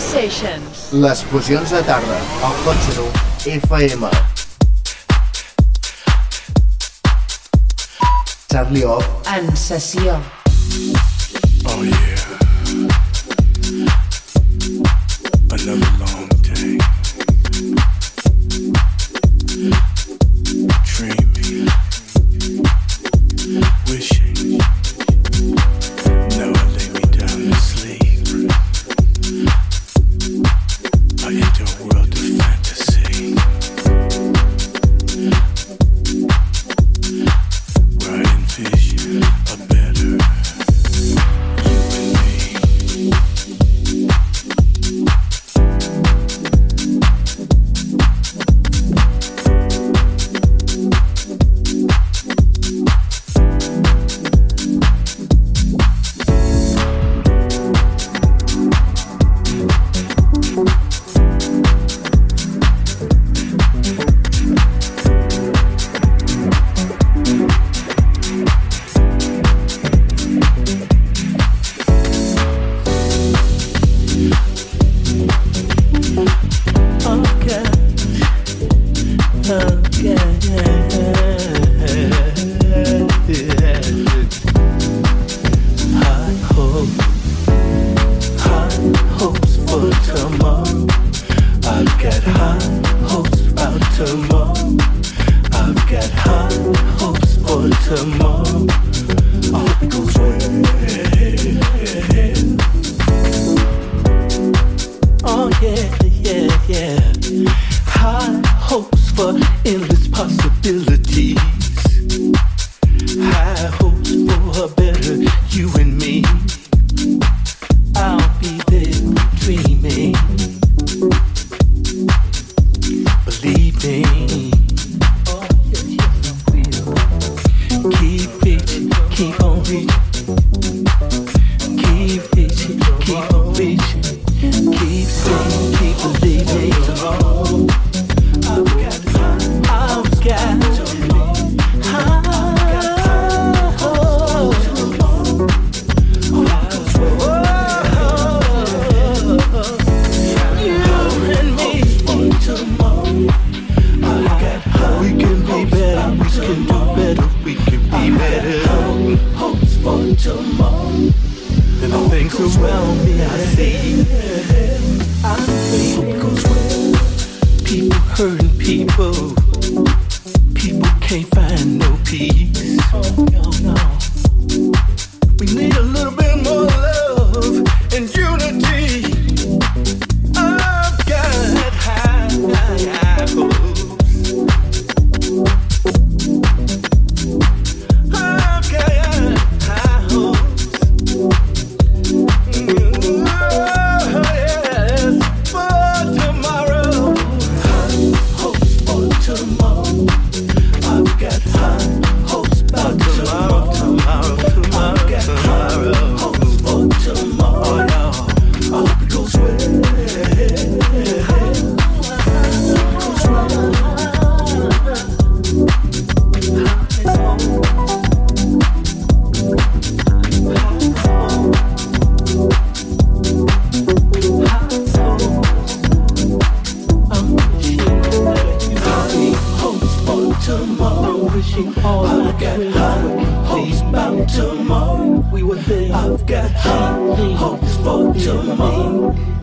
sessions. Les fusions de tarda, al Cotxero, FM. Charlie Off. En sessió. Oh yeah.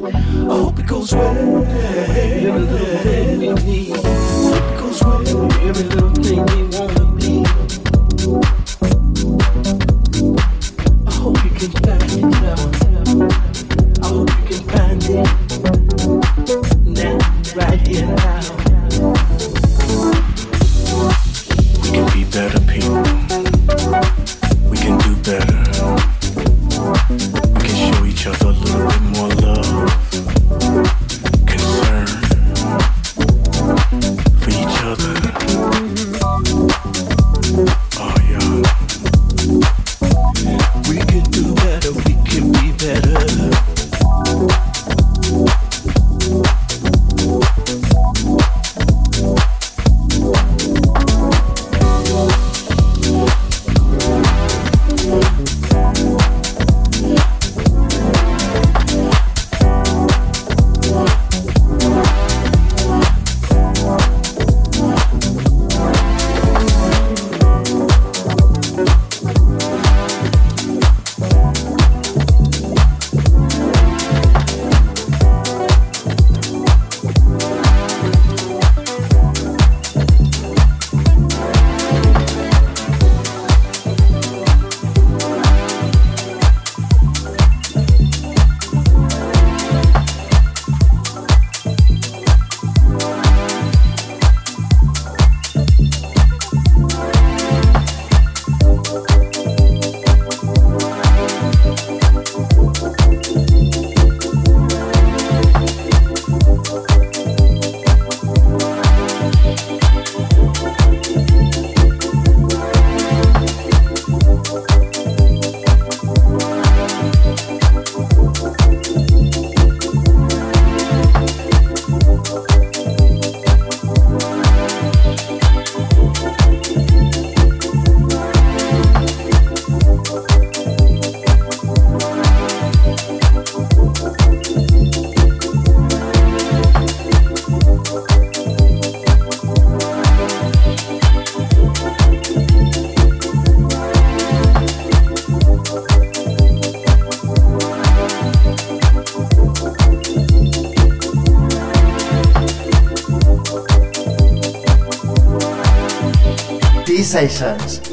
Yeah.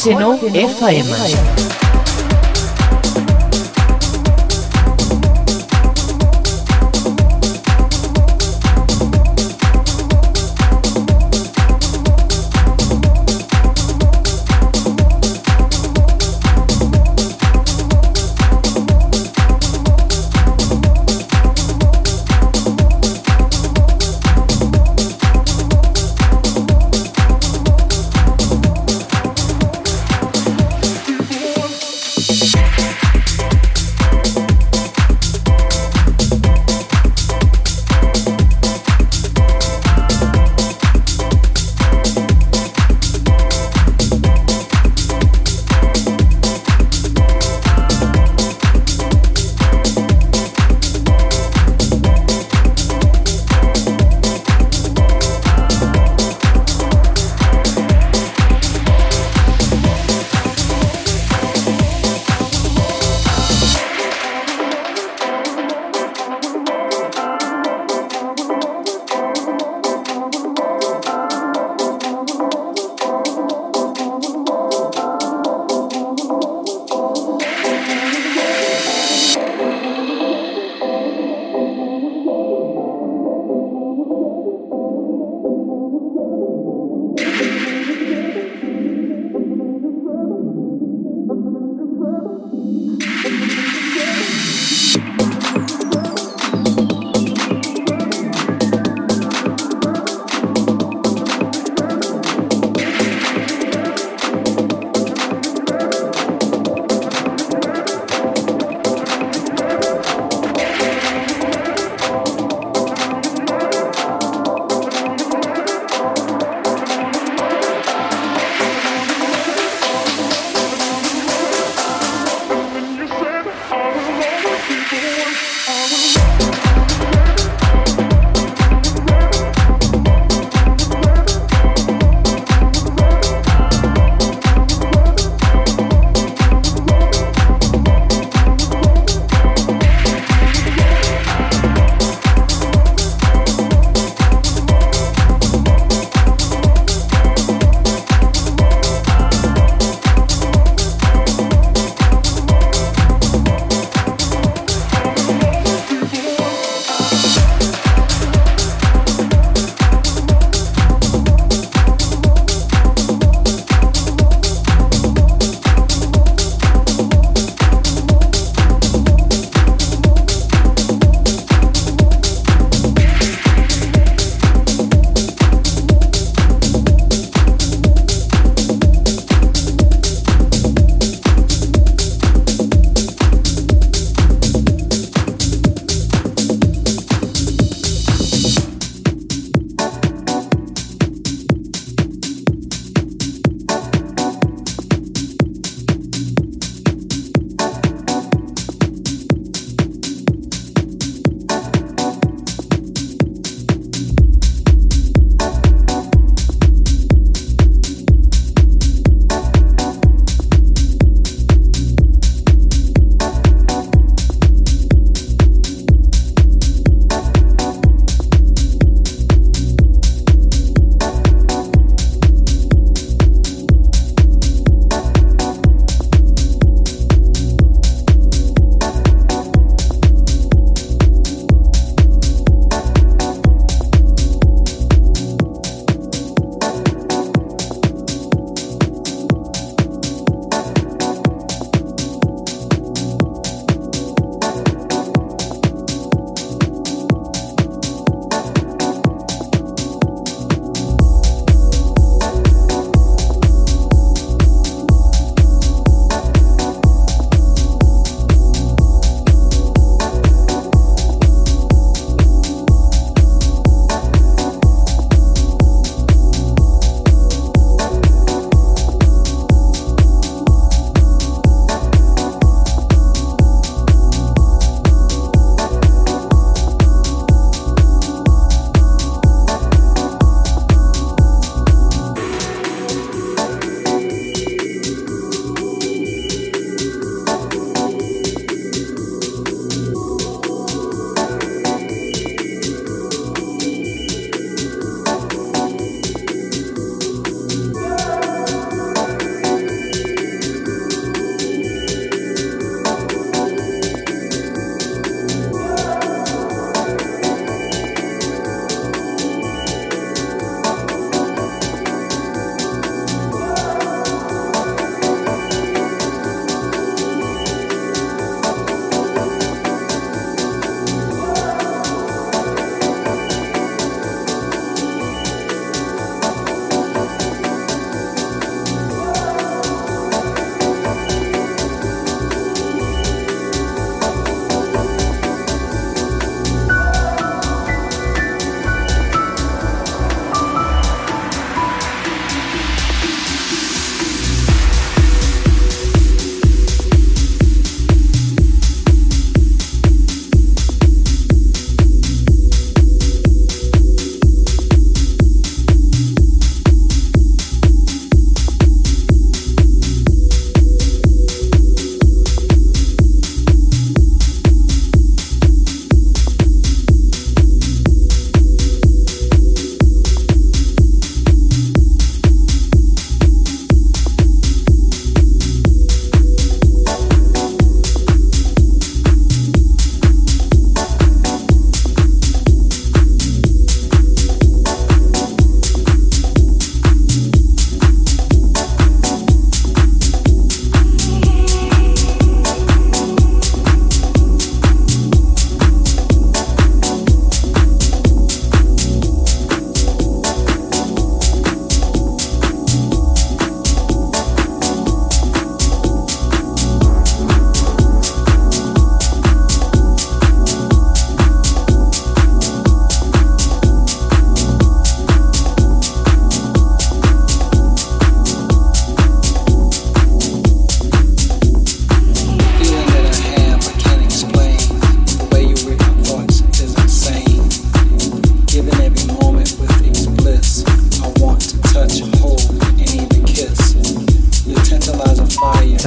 Hot Seno FM.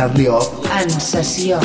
Charlie Off. En sessió.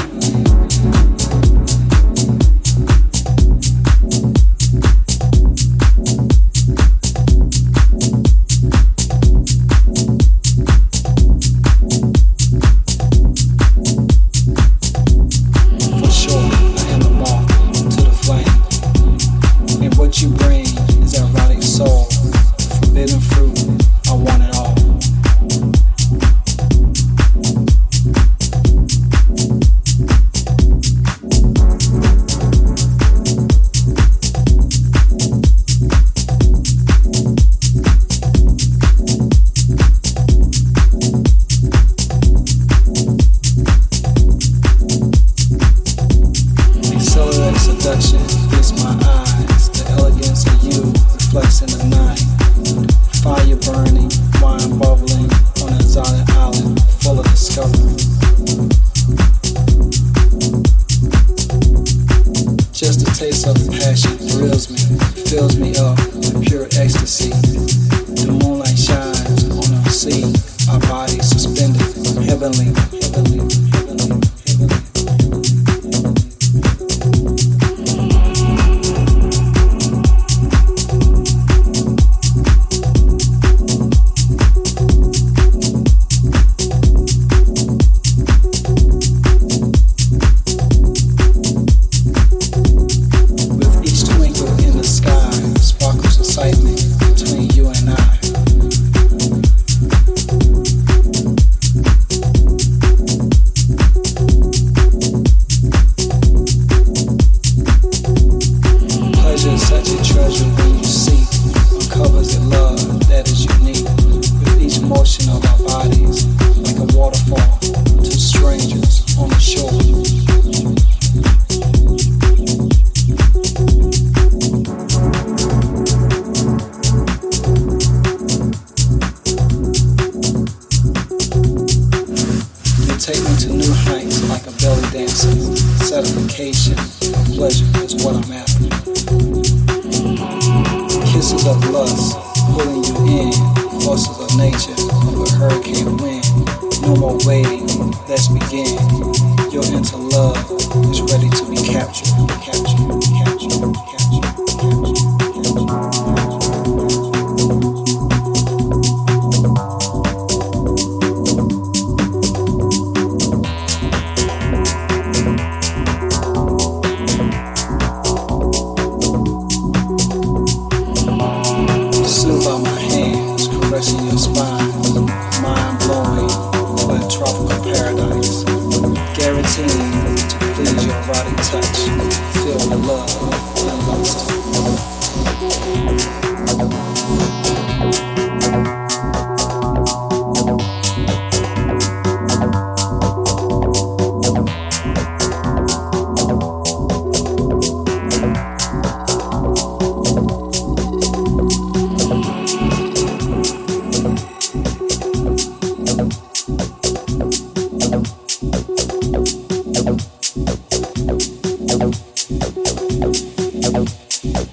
Thank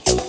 you.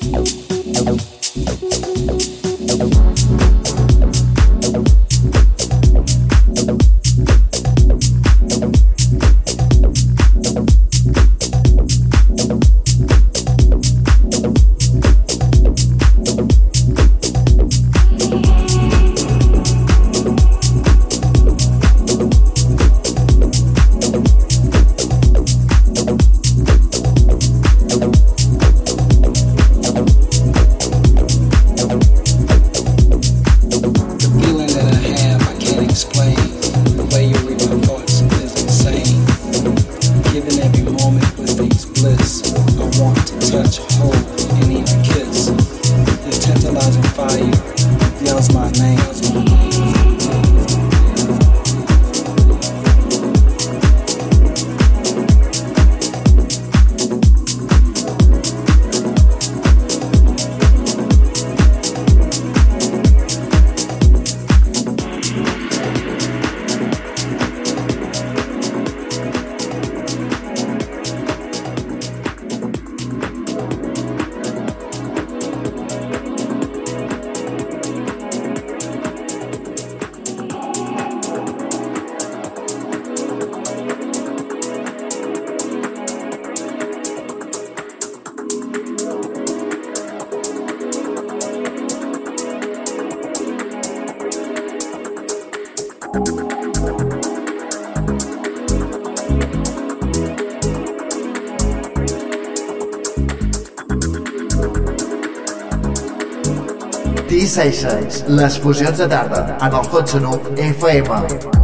T-Sessions, les fusions de tarda en el Hot Sonu FM.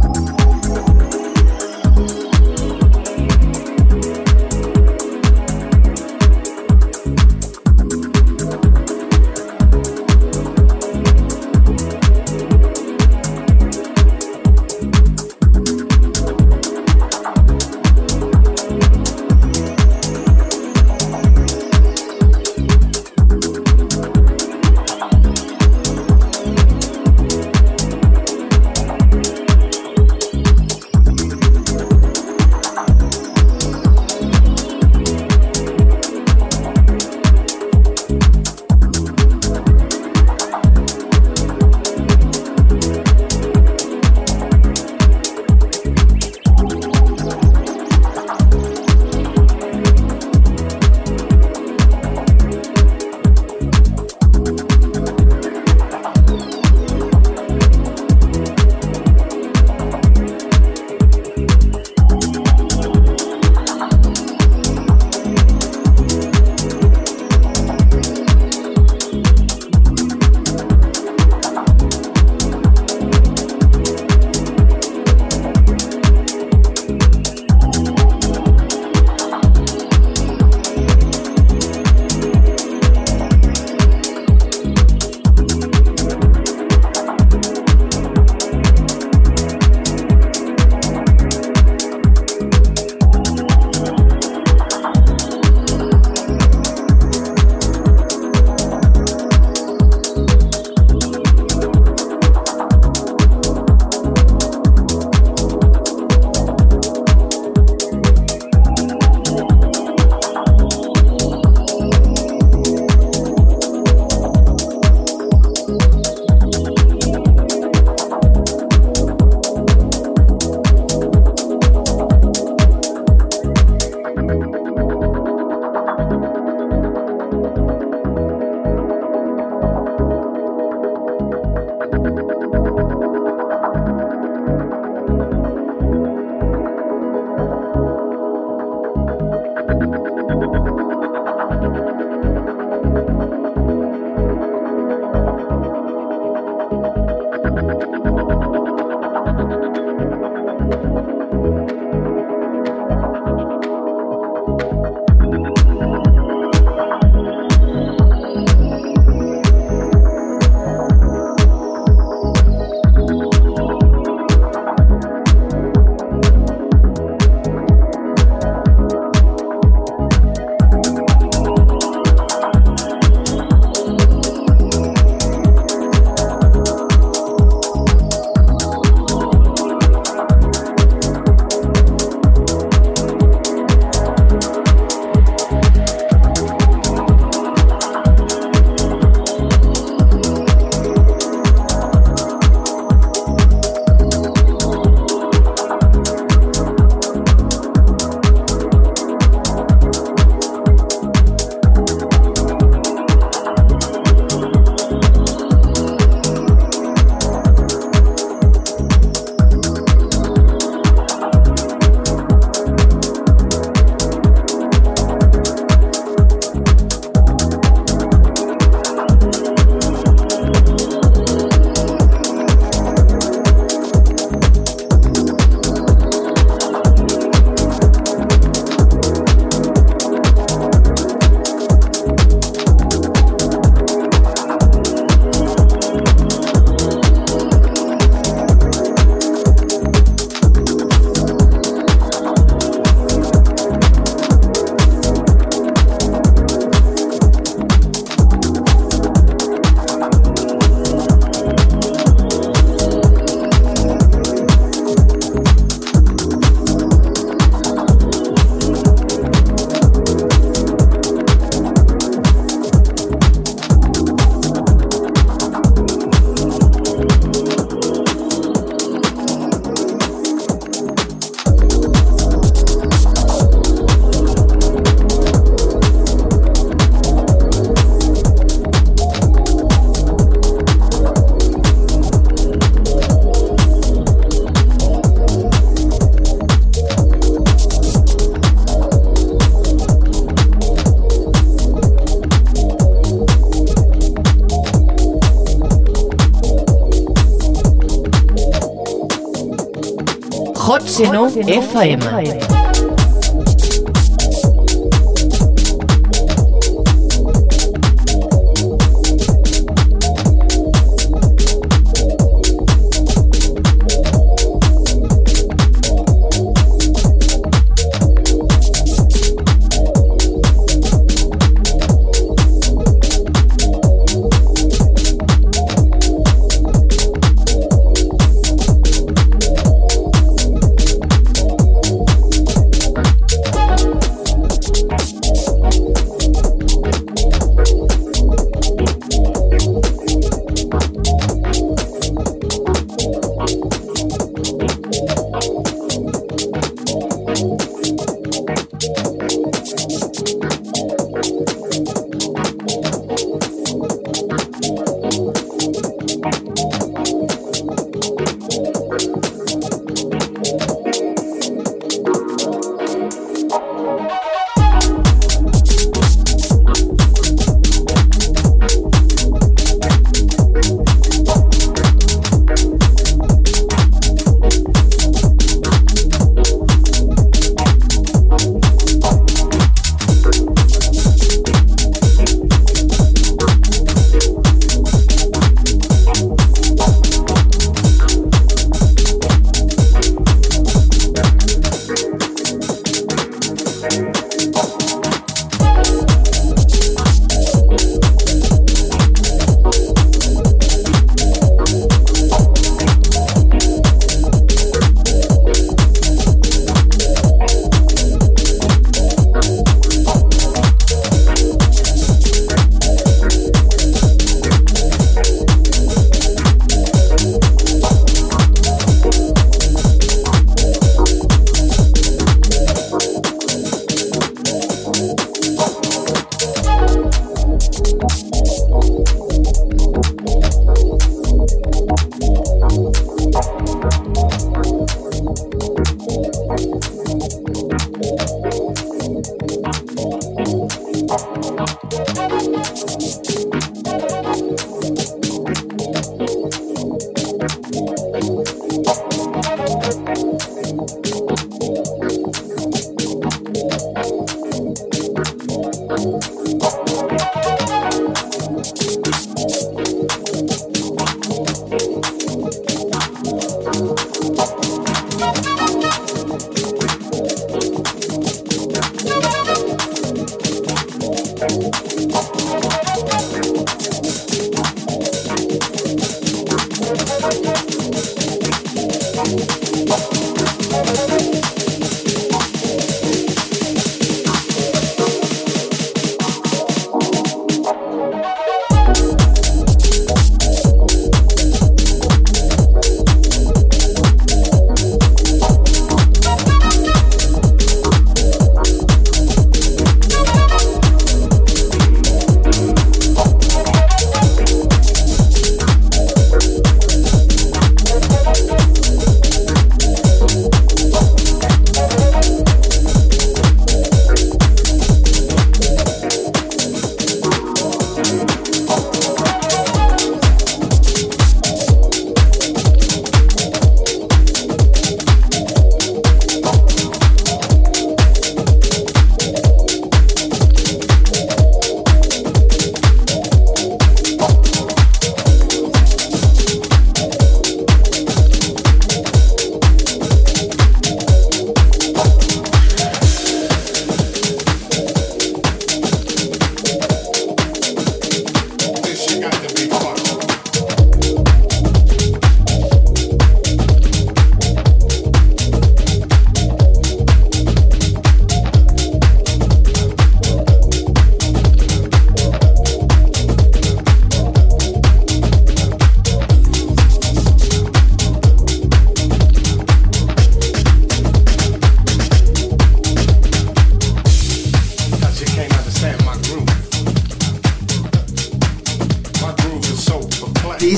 FM.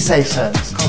sensations.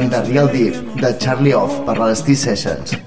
Escoltant The Real Deep de Charlie Off per les T-Sessions.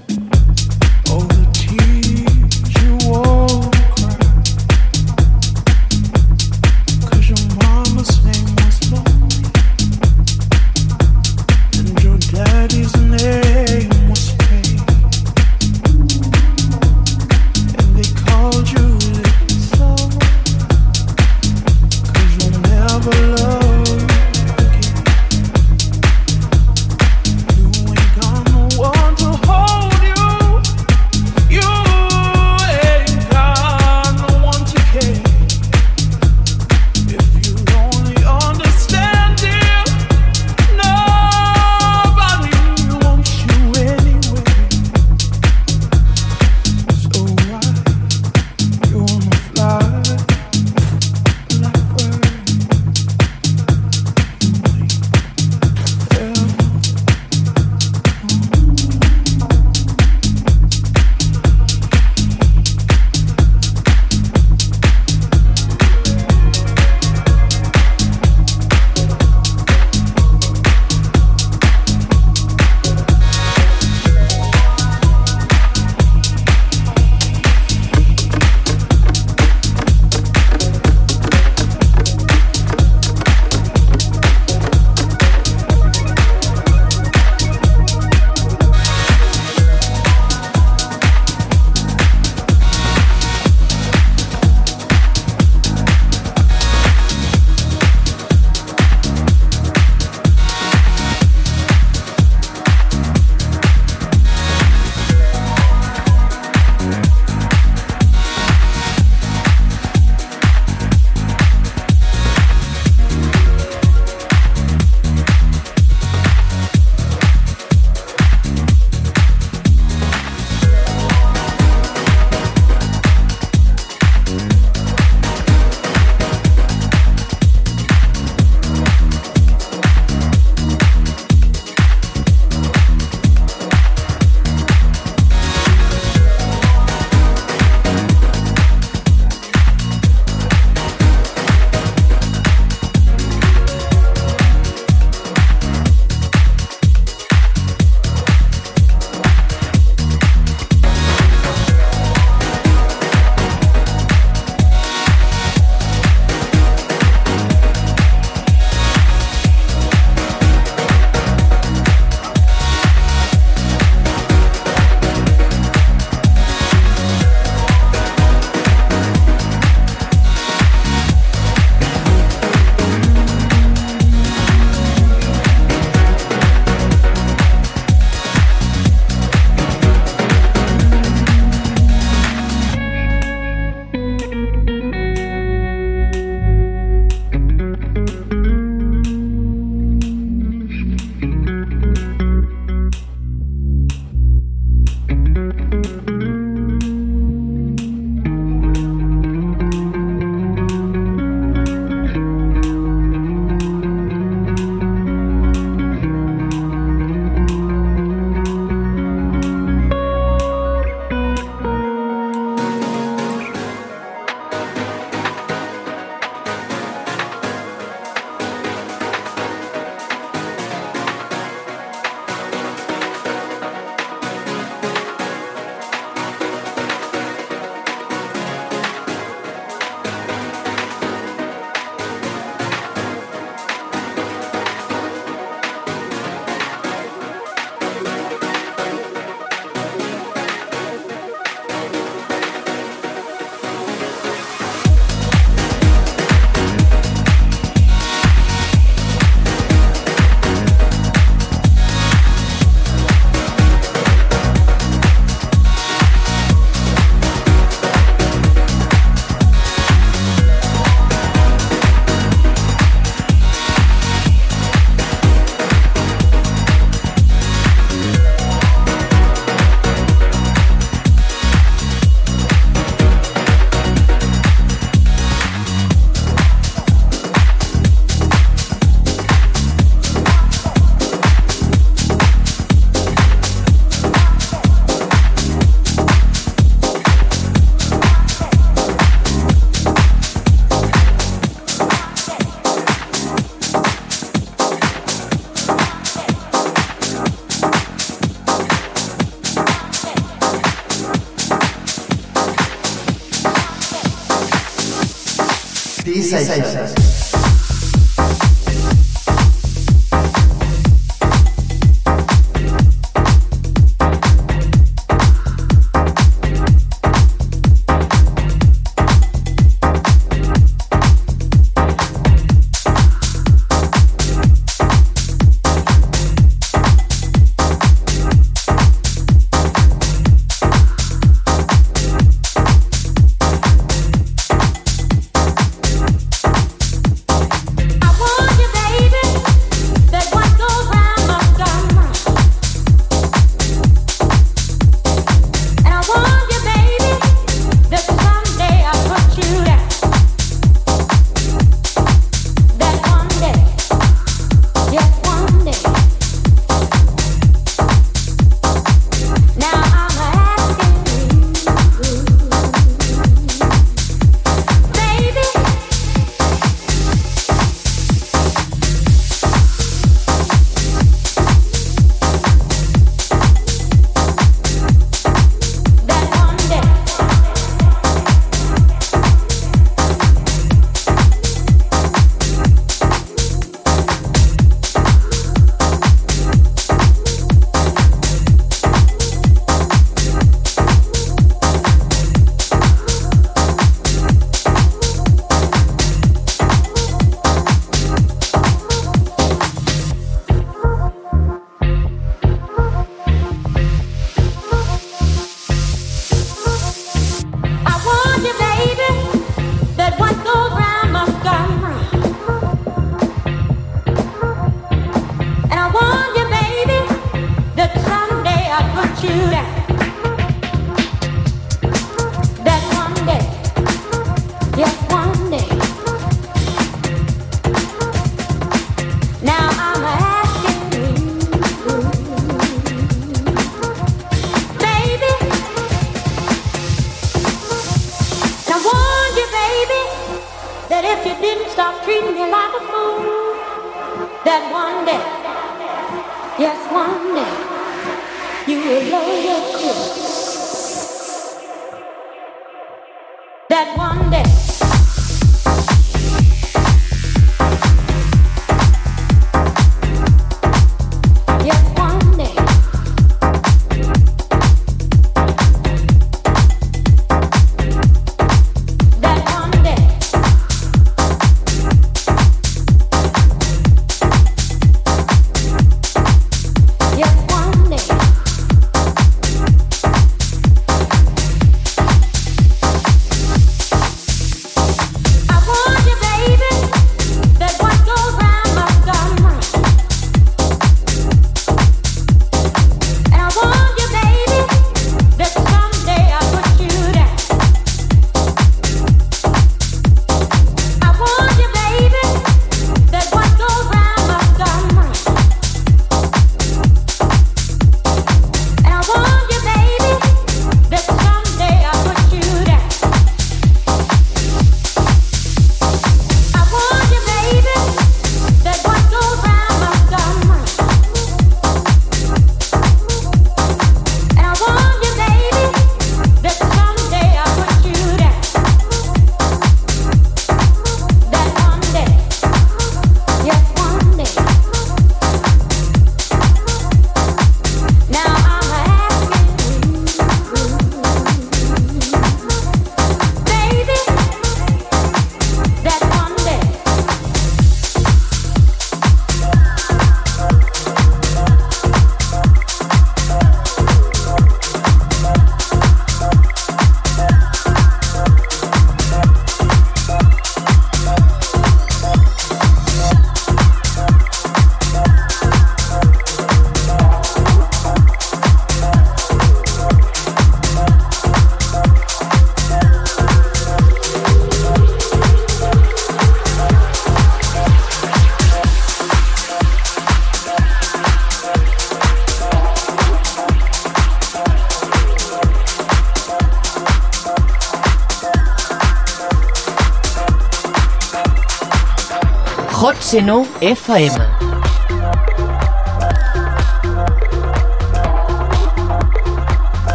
Seno FM.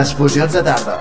Les fusions de tarda.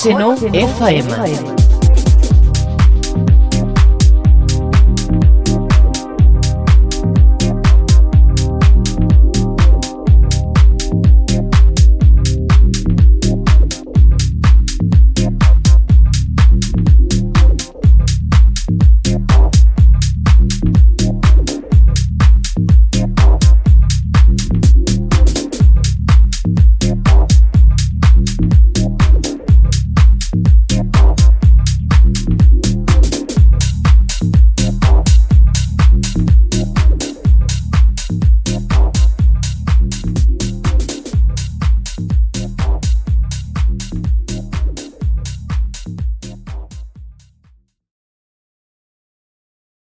Hot Seno FM.